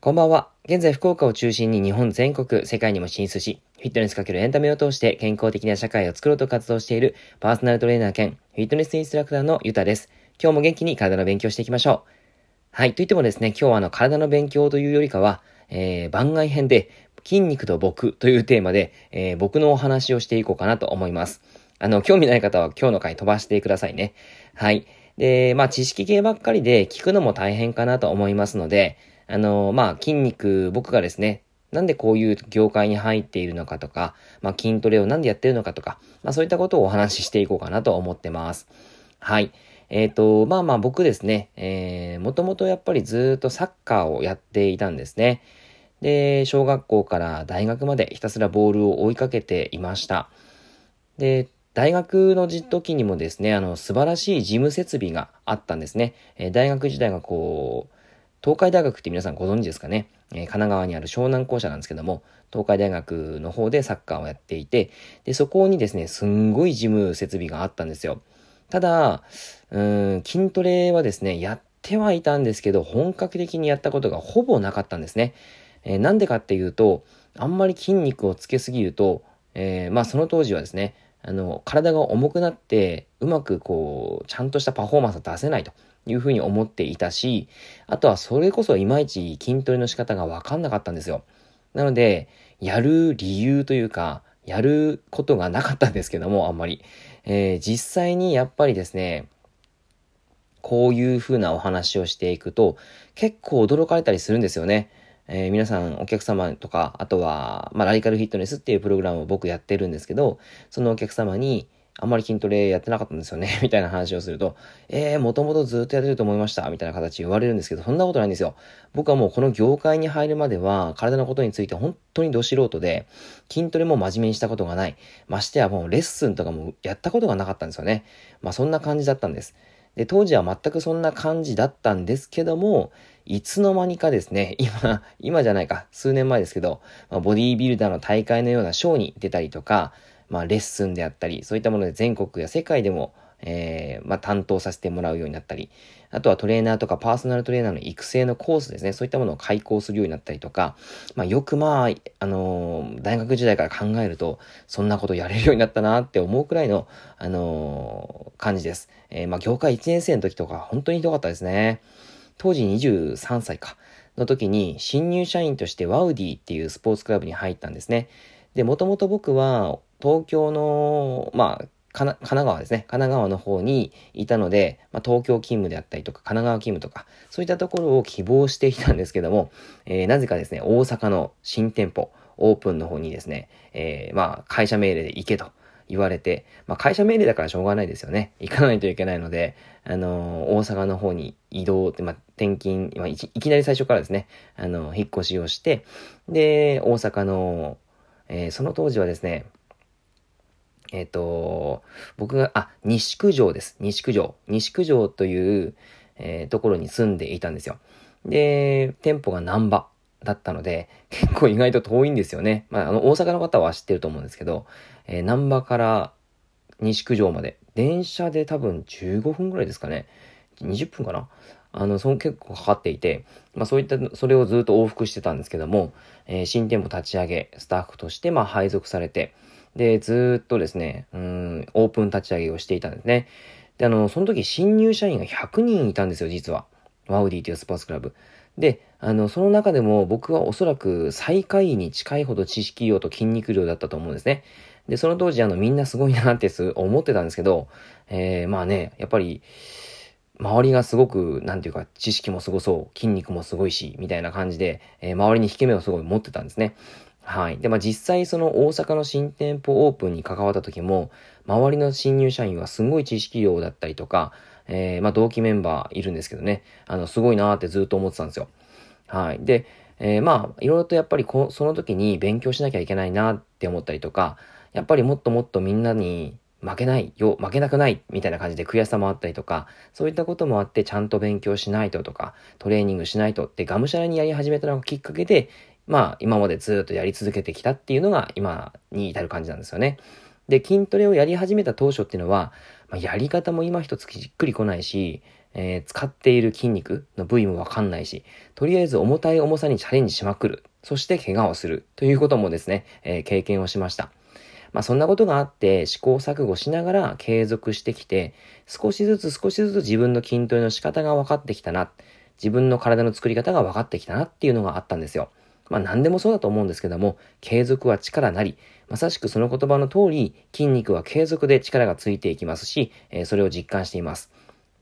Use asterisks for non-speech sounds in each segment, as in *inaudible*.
こんばんは。現在福岡を中心に日本全国、世界にも進出し、フィットネスかけるエンタメを通して健康的な社会を作ろうと活動しているパーソナルトレーナー兼フィットネスインストラクターのゆたです。今日も元気に体の勉強していきましょう。はい。といってもですね、今日はあの体の勉強というよりかは、えー、番外編で筋肉と僕というテーマで、えー、僕のお話をしていこうかなと思います。あの、興味ない方は今日の回飛ばしてくださいね。はい。で、まあ知識系ばっかりで聞くのも大変かなと思いますので、あの、まあ、筋肉、僕がですね、なんでこういう業界に入っているのかとか、まあ、筋トレをなんでやってるのかとか、まあ、そういったことをお話ししていこうかなと思ってます。はい。えっ、ー、と、まあまあ僕ですね、えー、もともとやっぱりずっとサッカーをやっていたんですね。で、小学校から大学までひたすらボールを追いかけていました。で、大学の時にもですね、あの、素晴らしい事務設備があったんですね。えー、大学時代がこう、東海大学って皆さんご存知ですかね、えー、神奈川にある湘南校舎なんですけども、東海大学の方でサッカーをやっていて、で、そこにですね、すんごい事務設備があったんですよ。ただ、うん、筋トレはですね、やってはいたんですけど、本格的にやったことがほぼなかったんですね。えー、なんでかっていうと、あんまり筋肉をつけすぎると、えー、まあその当時はですね、あの、体が重くなって、うまくこう、ちゃんとしたパフォーマンスを出せないと。いうふうに思っていたし、あとはそれこそいまいち筋トレの仕方がわかんなかったんですよ。なので、やる理由というか、やることがなかったんですけども、あんまり。えー、実際にやっぱりですね、こういうふうなお話をしていくと、結構驚かれたりするんですよね。えー、皆さんお客様とか、あとは、まあ、ラディカルフィットネスっていうプログラムを僕やってるんですけど、そのお客様に、あんまり筋トレやってなかったんですよね *laughs* みたいな話をすると、えー、もともとずっとやってると思いましたみたいな形言われるんですけど、そんなことないんですよ。僕はもうこの業界に入るまでは、体のことについて本当にど素人で、筋トレも真面目にしたことがない。ましてやもうレッスンとかもやったことがなかったんですよね。まあそんな感じだったんです。で、当時は全くそんな感じだったんですけども、いつの間にかですね、*laughs* 今、今じゃないか、数年前ですけど、まあ、ボディービルダーの大会のようなショーに出たりとか、まあ、レッスンであったり、そういったもので全国や世界でも、えー、まあ、担当させてもらうようになったり、あとはトレーナーとかパーソナルトレーナーの育成のコースですね、そういったものを開講するようになったりとか、まあ、よくまあ、あのー、大学時代から考えると、そんなことやれるようになったなって思うくらいの、あのー、感じです。え、まあ、業界1年生の時とか、本当にひどかったですね。当時23歳か、の時に、新入社員としてワウディっていうスポーツクラブに入ったんですね。で、もともと僕は、東京の、まあ、神奈川ですね。神奈川の方にいたので、まあ、東京勤務であったりとか、神奈川勤務とか、そういったところを希望していたんですけども、えー、なぜかですね、大阪の新店舗、オープンの方にですね、えー、まあ、会社命令で行けと言われて、まあ、会社命令だからしょうがないですよね。行かないといけないので、あのー、大阪の方に移動って、まあ、転勤、まあい、いきなり最初からですね、あのー、引っ越しをして、で、大阪のえー、その当時はですね、えっ、と、僕が、あ、西九条です。西九条。西九条という、えー、ところに住んでいたんですよ。で、店舗が難波だったので、結構意外と遠いんですよね。まあ、あの、大阪の方は知ってると思うんですけど、えー、難波から西九条まで、電車で多分15分ぐらいですかね。20分かなあの、その結構かかっていて、まあそういった、それをずっと往復してたんですけども、えー、新店舗立ち上げ、スタッフとして、まあ配属されて、で、ずっとですね、うん、オープン立ち上げをしていたんですね。で、あの、その時新入社員が100人いたんですよ、実は。ワウディというスポーツクラブ。で、あの、その中でも僕はおそらく最下位に近いほど知識量と筋肉量だったと思うんですね。で、その当時あのみんなすごいなって思ってたんですけど、えー、まあね、やっぱり、周りがすごく、なんていうか、知識もすごそう、筋肉もすごいし、みたいな感じで、えー、周りに引け目をすごい持ってたんですね。はい。で、まあ実際その大阪の新店舗オープンに関わった時も、周りの新入社員はすごい知識量だったりとか、えー、まあ同期メンバーいるんですけどね、あの、すごいなーってずっと思ってたんですよ。はい。で、えー、まあ、いろいろとやっぱりこその時に勉強しなきゃいけないなって思ったりとか、やっぱりもっともっとみんなに負けないよ、負けなくないみたいな感じで悔しさもあったりとか、そういったこともあってちゃんと勉強しないととか、トレーニングしないとってがむしゃらにやり始めたのがきっかけで、まあ今までずっとやり続けてきたっていうのが今に至る感じなんですよね。で、筋トレをやり始めた当初っていうのは、まあ、やり方も今一つじっくり来ないし、えー、使っている筋肉の部位もわかんないし、とりあえず重たい重さにチャレンジしまくる。そして怪我をする。ということもですね、えー、経験をしました。まあそんなことがあって試行錯誤しながら継続してきて、少しずつ少しずつ自分の筋トレの仕方が分かってきたな。自分の体の作り方が分かってきたなっていうのがあったんですよ。まあ何でもそうだと思うんですけども、継続は力なり、まさしくその言葉の通り、筋肉は継続で力がついていきますし、えー、それを実感しています。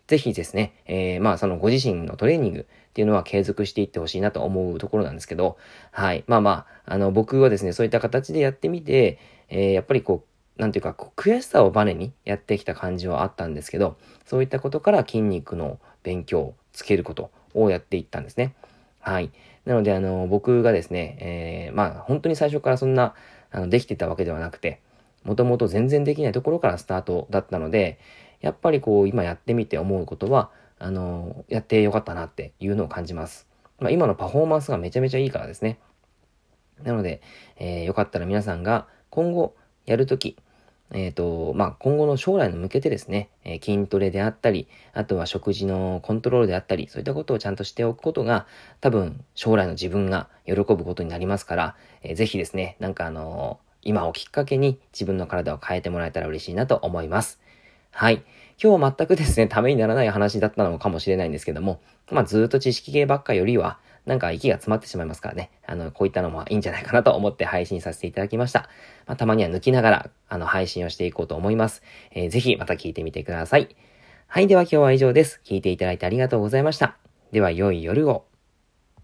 ぜひですね、えー、まあそのご自身のトレーニングっていうのは継続していってほしいなと思うところなんですけど、はい。まあまあ、あの僕はですね、そういった形でやってみて、えー、やっぱりこう、なんていうか、こう悔しさをバネにやってきた感じはあったんですけど、そういったことから筋肉の勉強をつけることをやっていったんですね。はい。なので、あの、僕がですね、えー、まあ、本当に最初からそんな、あの、できてたわけではなくて、もともと全然できないところからスタートだったので、やっぱりこう、今やってみて思うことは、あの、やってよかったなっていうのを感じます。まあ、今のパフォーマンスがめちゃめちゃいいからですね。なので、えー、よかったら皆さんが今後やるとき、えっ、ー、と、まあ、今後の将来に向けてですね、えー、筋トレであったり、あとは食事のコントロールであったり、そういったことをちゃんとしておくことが、多分、将来の自分が喜ぶことになりますから、えー、ぜひですね、なんかあの今をきっかけに自分の体を変えてもらえたら嬉しいなと思います。はい。今日全くですね、ためにならない話だったのかもしれないんですけども、まあ、ずっと知識系ばっかよりは、なんか息が詰まってしまいますからね。あの、こういったのもいいんじゃないかなと思って配信させていただきました。まあ、たまには抜きながら、あの、配信をしていこうと思います。えー、ぜひまた聞いてみてください。はい。では今日は以上です。聞いていただいてありがとうございました。では良い夜を。